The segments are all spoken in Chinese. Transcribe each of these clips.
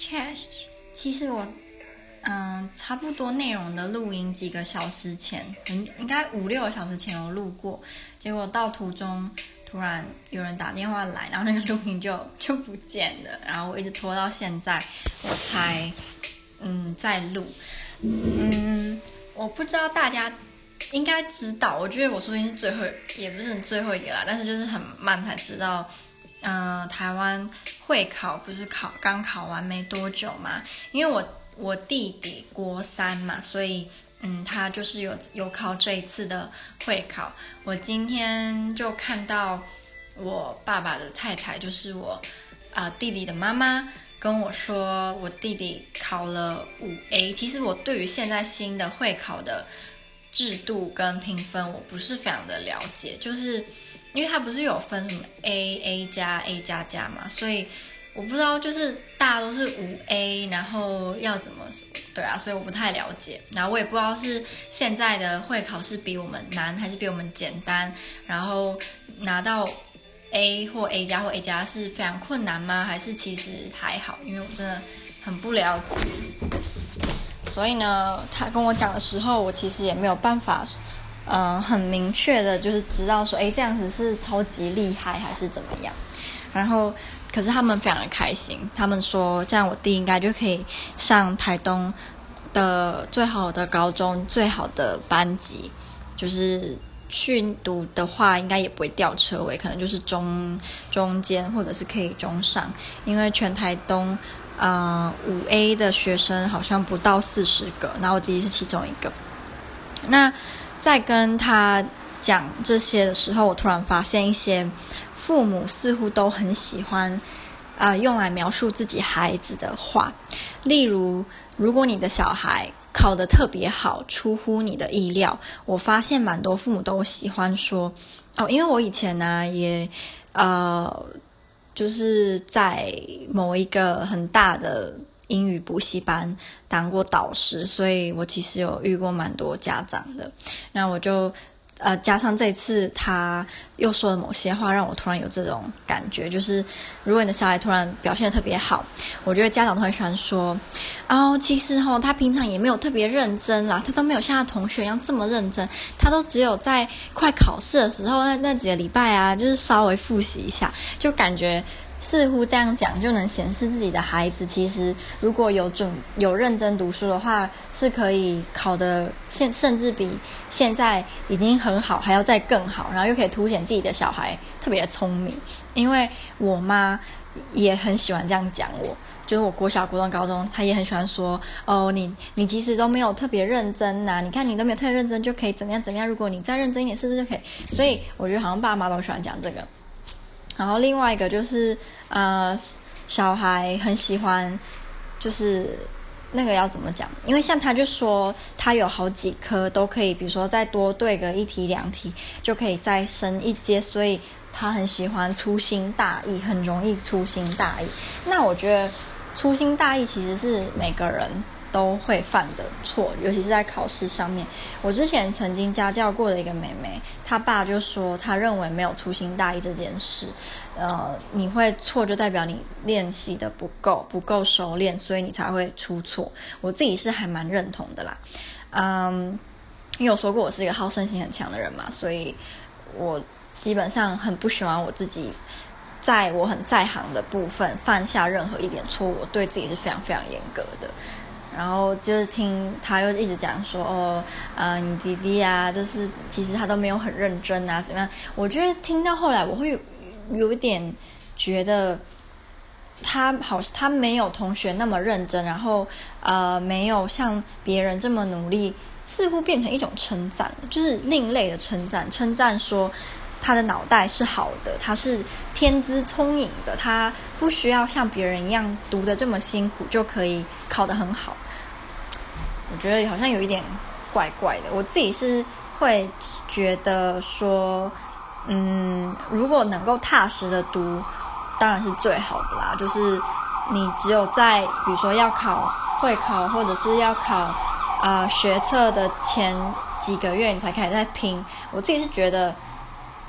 Chest，，其实我嗯，差不多内容的录音几个小时前，应应该五六个小时前有录过，结果到途中突然有人打电话来，然后那个录音就就不见了，然后我一直拖到现在，我才嗯在录。嗯，我不知道大家。应该知道，我觉得我说不定是最后，也不是最后一个啦，但是就是很慢才知道。嗯、台湾会考不是考刚考完没多久嘛？因为我我弟弟国三嘛，所以嗯，他就是有有考这一次的会考。我今天就看到我爸爸的太太，就是我啊、弟弟的妈妈跟我说，我弟弟考了五 A。其实我对于现在新的会考的。制度跟评分我不是非常的了解，就是因为它不是有分什么 A A 加 A 加加嘛，所以我不知道就是大家都是五 A，然后要怎么对啊，所以我不太了解。然后我也不知道是现在的会考是比我们难还是比我们简单，然后拿到 A 或 A 加或 A 加是非常困难吗？还是其实还好？因为我真的很不了解。所以呢，他跟我讲的时候，我其实也没有办法，嗯、很明确的，就是知道说，哎，这样子是超级厉害还是怎么样。然后，可是他们非常的开心，他们说，这样我弟应该就可以上台东的最好的高中、最好的班级，就是去读的话，应该也不会掉车尾，可能就是中中间或者是可以中上，因为全台东。呃，五 A 的学生好像不到四十个，然后我自己是其中一个。那在跟他讲这些的时候，我突然发现一些父母似乎都很喜欢啊、用来描述自己孩子的话，例如，如果你的小孩考得特别好，出乎你的意料，我发现蛮多父母都喜欢说哦，因为我以前呢也呃。就是在某一个很大的英语补习班当过导师，所以我其实有遇过蛮多家长的。那我就呃加上这次他又说了某些话，让我突然有这种感觉，就是如果你的小孩突然表现得特别好，我觉得家长都很喜欢说，哦，其实哦他平常也没有特别认真啦，他都没有像他同学一样这么认真，他都只有在快考试的时候那那几个礼拜啊，就是稍微复习一下，就感觉。似乎这样讲就能显示自己的孩子，其实如果有准有认真读书的话，是可以考得现甚至比现在已经很好，还要再更好，然后又可以凸显自己的小孩特别聪明。因为我妈也很喜欢这样讲我，就是我国小、国中、高中，她也很喜欢说哦，你你其实都没有特别认真呐，你看你都没有特别认真，就可以怎么样怎么样？如果你再认真一点，是不是就可以？所以我觉得好像爸妈都喜欢讲这个。然后另外一个就是，呃，小孩很喜欢，就是那个要怎么讲？因为像他就说他有好几科都可以，比如说再多对个一题两题就可以再升一阶，所以他很喜欢粗心大意，很容易粗心大意。那我觉得粗心大意其实是每个人。都会犯的错，尤其是在考试上面。我之前曾经家教过的一个妹妹，她爸就说，他认为没有粗心大意这件事。呃，你会错就代表你练习的不够，不够熟练，所以你才会出错。我自己是还蛮认同的啦。嗯，因为我说过我是一个好胜心很强的人嘛，所以我基本上很不喜欢我自己在我很在行的部分犯下任何一点错误，对自己是非常非常严格的。然后就是听他又一直讲说哦，呃，你弟弟啊，就是其实他都没有很认真啊，怎么样？我觉得听到后来，我会有，一点觉得他好，他没有同学那么认真，然后呃，没有像别人这么努力，似乎变成一种称赞，就是另类的称赞，称赞说。他的脑袋是好的，他是天资聪颖的，他不需要像别人一样读的这么辛苦就可以考得很好。我觉得好像有一点怪怪的。我自己是会觉得说，嗯，如果能够踏实的读，当然是最好的啦。就是你只有在比如说要考会考或者是要考啊、呃、学测的前几个月，你才开始在拼。我自己是觉得。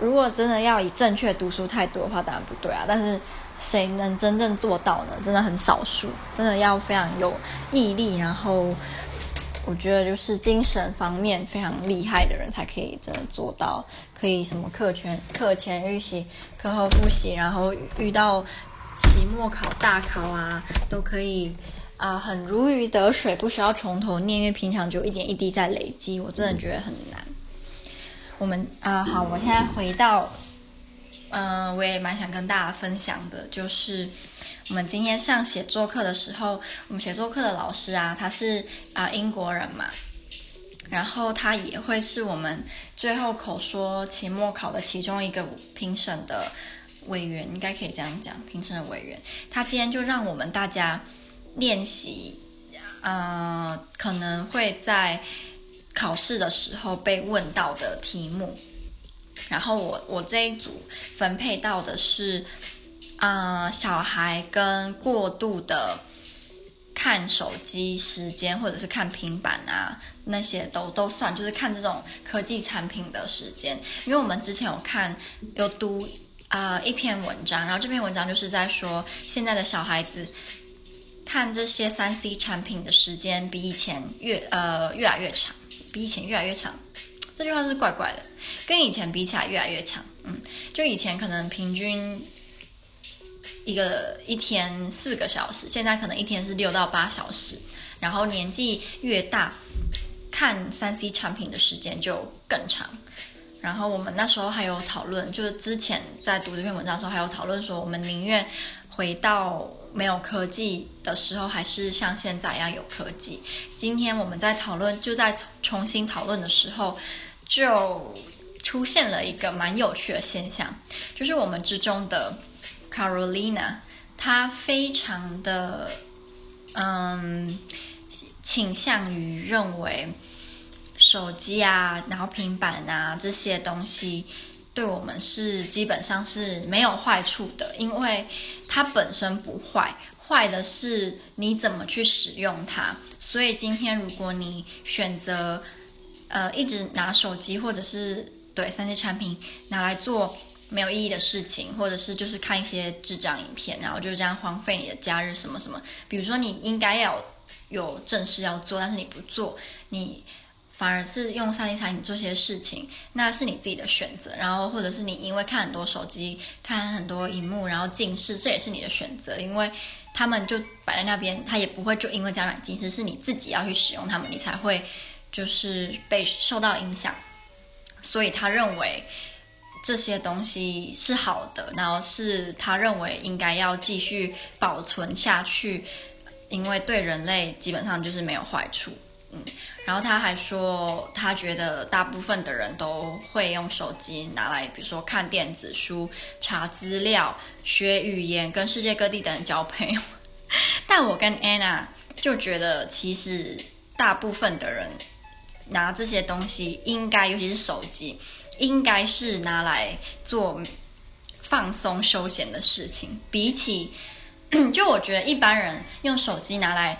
如果真的要以正确读书态度的话，当然不对啊。但是谁能真正做到呢？真的很少数，真的要非常有毅力，然后我觉得就是精神方面非常厉害的人才可以真的做到，可以什么课前课前预习、课后复习，然后遇到期末考、大考啊，都可以啊、很如鱼得水，不需要从头念，因为平常就一点一滴在累积，我真的觉得很难。我们啊、好，我现在回到。嗯、我也蛮想跟大家分享的，就是我们今天上写作课的时候，我们写作课的老师啊，他是啊、英国人嘛，然后他也会是我们最后口说期末考的其中一个评审的委员，应该可以这样讲，评审的委员。他今天就让我们大家练习，嗯、可能会在考试的时候被问到的题目。然后我我这一组分配到的是，啊、小孩跟过度的看手机时间，或者是看平板啊，那些都都算，就是看这种科技产品的时间。因为我们之前有看有读啊、一篇文章，然后这篇文章就是在说，现在的小孩子看这些三 C 产品的时间比以前越呃越来越长，比以前越来越长。这句话是怪怪的，跟以前比起来越来越长。嗯，就以前可能平均一个一天四个小时，现在可能一天是六到八小时。然后年纪越大，看三 C 产品的时间就更长。然后我们那时候还有讨论，就是之前在读这篇文章的时候还有讨论说，我们宁愿回到没有科技的时候，还是像现在一样有科技。今天我们在讨论，就在重新讨论的时候。就出现了一个蛮有趣的现象，就是我们之中的 Carolina，她非常的嗯倾向于认为手机啊，然后平板啊这些东西对我们是基本上是没有坏处的，因为它本身不坏，坏的是你怎么去使用它。所以今天如果你选择呃，一直拿手机或者是对三 C 产品拿来做没有意义的事情，或者是就是看一些智障影片，然后就这样荒废你的假日什么什么。比如说你应该要有正事要做，但是你不做，你反而是用三 D 产品做些事情，那是你自己的选择。然后或者是你因为看很多手机、看很多荧幕，然后近视，这也是你的选择，因为他们就摆在那边，他也不会就因为这样近视，是你自己要去使用他们，你才会。就是被受到影响，所以他认为这些东西是好的，然后是他认为应该要继续保存下去，因为对人类基本上就是没有坏处。嗯，然后他还说，他觉得大部分的人都会用手机拿来，比如说看电子书、查资料、学语言、跟世界各地的人交朋友。但我跟 Anna 就觉得，其实大部分的人。拿这些东西，应该尤其是手机，应该是拿来做放松休闲的事情。比起，就我觉得一般人用手机拿来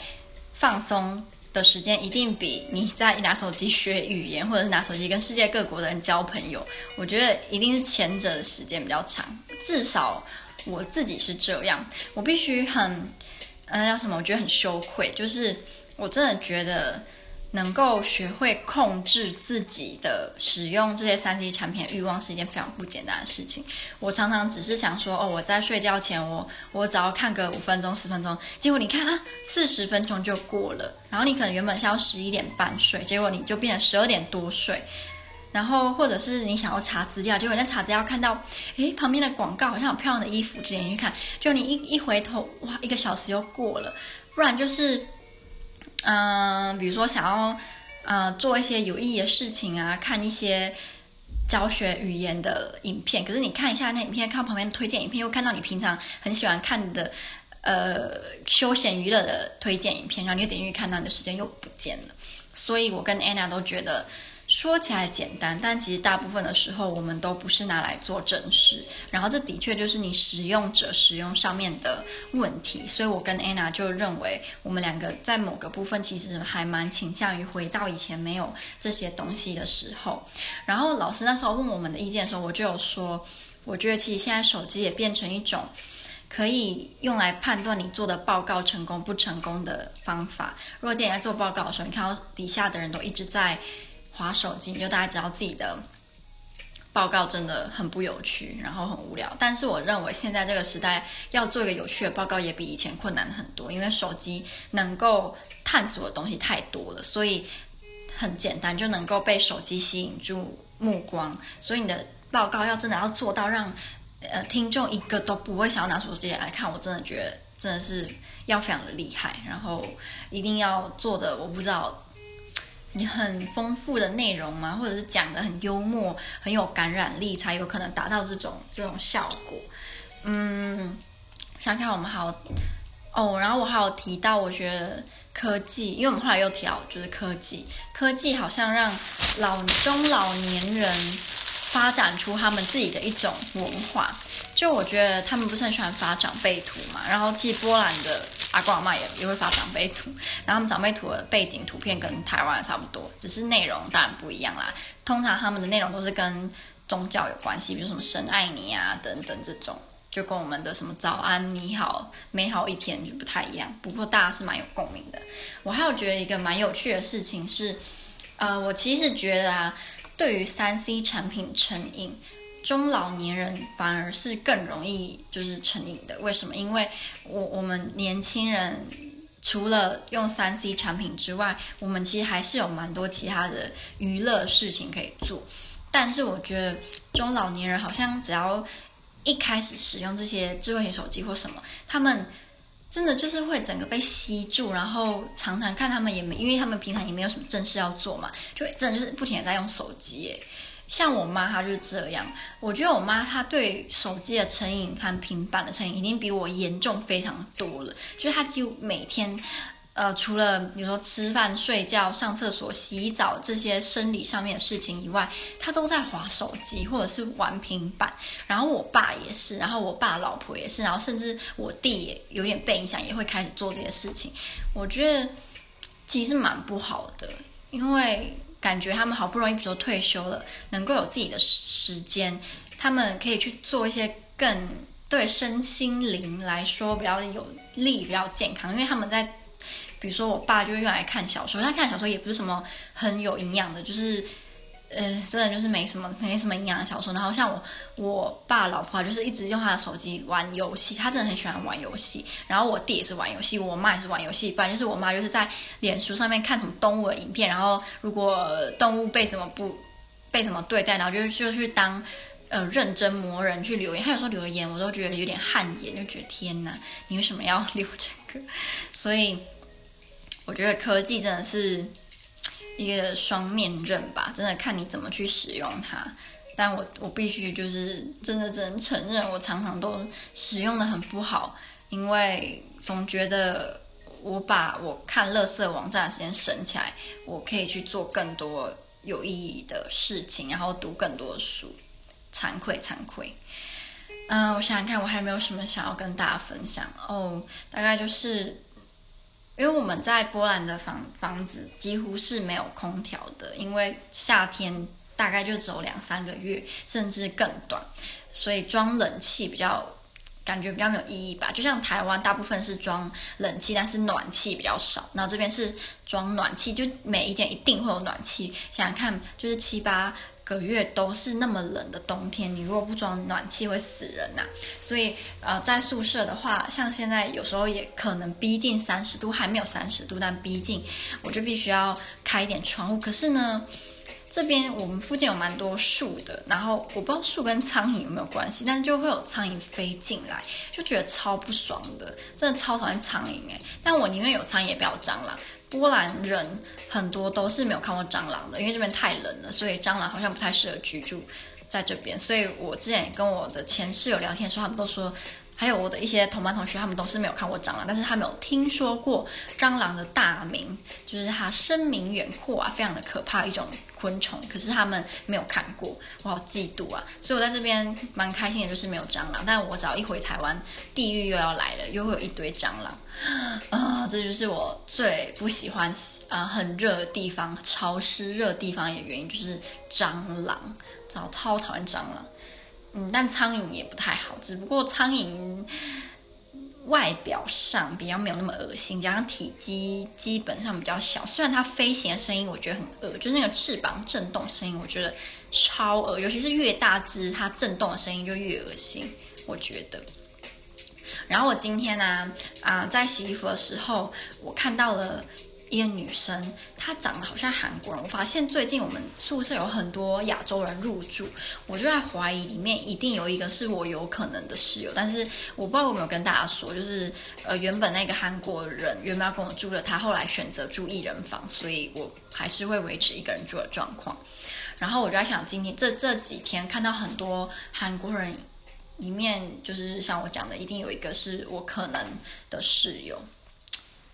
放松的时间，一定比你在拿手机学语言，或者是拿手机跟世界各国的人交朋友，我觉得一定是前者的时间比较长。至少我自己是这样。我必须很，嗯，叫什么？我觉得很羞愧，就是我真的觉得。能够学会控制自己的使用这些三 C 产品的欲望是一件非常不简单的事情。我常常只是想说，哦，我在睡觉前，我我只要看个五分钟、十分钟，结果你看啊，四十分钟就过了。然后你可能原本是要十一点半睡，结果你就变成十二点多睡。然后或者是你想要查资料，结果你在查资料看到，诶，旁边的广告好像有漂亮的衣服，就点进去看，就你一一回头，哇，一个小时又过了。不然就是。嗯、比如说想要呃做一些有意义的事情啊，看一些教学语言的影片，可是你看一下那影片，看旁边的推荐影片，又看到你平常很喜欢看的呃休闲娱乐的推荐影片，然后你又点进去看，那你的时间又不见了。所以我跟 Anna 都觉得。说起来简单，但其实大部分的时候我们都不是拿来做正事。然后这的确就是你使用者使用上面的问题。所以我跟 Anna 就认为，我们两个在某个部分其实还蛮倾向于回到以前没有这些东西的时候。然后老师那时候问我们的意见的时候，我就有说，我觉得其实现在手机也变成一种可以用来判断你做的报告成功不成功的方法。如果今天在做报告的时候，你看到底下的人都一直在滑手机，你就大家知道自己的报告真的很不有趣，然后很无聊。但是我认为现在这个时代要做一个有趣的报告，也比以前困难很多，因为手机能够探索的东西太多了，所以很简单就能够被手机吸引住目光。所以你的报告要真的要做到让呃听众一个都不会想要拿手机来看，我真的觉得真的是要非常的厉害，然后一定要做的我不知道。你很丰富的内容吗？或者是讲得很幽默、很有感染力，才有可能达到这种这种效果。嗯，想看我们还有哦，然后我还有提到，我觉得科技，因为我们后来又提到就是科技，科技好像让老中老年人发展出他们自己的一种文化。就我觉得他们不是很喜欢发长辈图嘛，然后其实波兰的阿公阿妈也也会发长辈图，然后他们长辈图的背景图片跟台湾的差不多，只是内容当然不一样啦。通常他们的内容都是跟宗教有关系，比如什么神爱你啊等等这种，就跟我们的什么早安你好美好一天就不太一样。不过大家是蛮有共鸣的。我还有觉得一个蛮有趣的事情是，呃，我其实觉得啊，对于三 C 产品成瘾。中老年人反而是更容易就是成瘾的，为什么？因为我我们年轻人除了用三 C 产品之外，我们其实还是有蛮多其他的娱乐事情可以做。但是我觉得中老年人好像只要一开始使用这些智慧型手机或什么，他们真的就是会整个被吸住，然后常常看他们也没，因为他们平常也没有什么正事要做嘛，就真的就是不停的在用手机。像我妈，她就是这样。我觉得我妈她对手机的成瘾和平板的成瘾，已经比我严重非常多了。就是她几乎每天，呃，除了比如说吃饭、睡觉、上厕所、洗澡这些生理上面的事情以外，他都在滑手机或者是玩平板。然后我爸也是，然后我爸老婆也是，然后甚至我弟也有点被影响，也会开始做这些事情。我觉得其实蛮不好的，因为。感觉他们好不容易，比如说退休了，能够有自己的时间，他们可以去做一些更对身心灵来说比较有利、比较健康。因为他们在，比如说我爸就会用来看小说，他看小说也不是什么很有营养的，就是。呃，真的就是没什么没什么营养的小说。然后像我我爸老婆就是一直用他的手机玩游戏，他真的很喜欢玩游戏。然后我弟也是玩游戏，我妈也是玩游戏。不然就是我妈就是在脸书上面看什么动物的影片，然后如果动物被什么不被什么对待，然后就就去当呃认真魔人去留言。他有时候留言我都觉得有点汗颜，就觉得天哪，你为什么要留这个？所以我觉得科技真的是。一个双面刃吧，真的看你怎么去使用它。但我我必须就是真的只能承认，我常常都使用的很不好，因为总觉得我把我看垃圾网站的时间省起来，我可以去做更多有意义的事情，然后读更多书。惭愧，惭愧。嗯，我想想看，我还没有什么想要跟大家分享哦？大概就是。因为我们在波兰的房房子几乎是没有空调的，因为夏天大概就只有两三个月，甚至更短，所以装冷气比较感觉比较没有意义吧。就像台湾大部分是装冷气，但是暖气比较少，然后这边是装暖气，就每一间一定会有暖气。想想看，就是七八。个月都是那么冷的冬天，你如果不装暖气会死人呐、啊。所以呃，在宿舍的话，像现在有时候也可能逼近三十度，还没有三十度，但逼近，我就必须要开一点窗户。可是呢，这边我们附近有蛮多树的，然后我不知道树跟苍蝇有没有关系，但是就会有苍蝇飞进来，就觉得超不爽的，真的超讨厌苍蝇哎。但我宁愿有苍蝇也不要蟑螂。波兰人很多都是没有看过蟑螂的，因为这边太冷了，所以蟑螂好像不太适合居住在这边。所以我之前跟我的前室友聊天的时候，他们都说，还有我的一些同班同学，他们都是没有看过蟑螂，但是他们有听说过蟑螂的大名，就是它声名远阔啊，非常的可怕一种昆虫，可是他们没有看过，我好嫉妒啊！所以我在这边蛮开心的，就是没有蟑螂。但我只要一回台湾，地狱又要来了，又会有一堆蟑螂啊！这就是我最不喜欢啊，很热的地方，潮湿热地方的原因就是蟑螂，超超讨厌蟑螂。嗯，但苍蝇也不太好，只不过苍蝇外表上比较没有那么恶心，加上体积基本上比较小。虽然它飞行的声音我觉得很恶，就是那个翅膀震动声音我觉得超恶，尤其是越大只，它震动的声音就越恶心，我觉得。然后我今天呢，啊、在洗衣服的时候，我看到了。一个女生，她长得好像韩国人。我发现最近我们宿舍有很多亚洲人入住，我就在怀疑里面一定有一个是我有可能的室友，但是我不知道有没有跟大家说，就是呃原本那个韩国人原本要跟我住的，他后来选择住一人房，所以我还是会维持一个人住的状况。然后我就在想，今天这这几天看到很多韩国人，里面就是像我讲的，一定有一个是我可能的室友。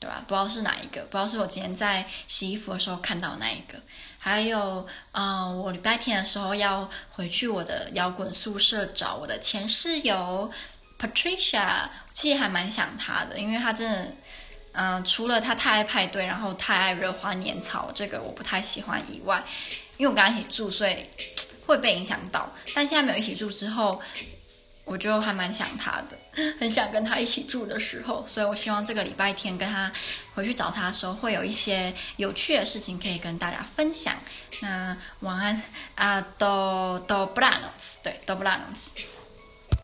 对吧？不知道是哪一个，不知道是我今天在洗衣服的时候看到那一个。还有，嗯、呃，我礼拜天的时候要回去我的摇滚宿舍找我的前室友 Patricia，其实还蛮想她的，因为她真的，嗯、除了她太爱派对，然后太爱热花拈草，这个我不太喜欢以外，因为我跟她一起住，所以会被影响到。但现在没有一起住之后。我就还蛮想他的，很想跟他一起住的时候，所以我希望这个礼拜天跟他回去找他的时候，会有一些有趣的事情可以跟大家分享。那晚安啊，都都布拉诺斯，对，都布拉诺斯。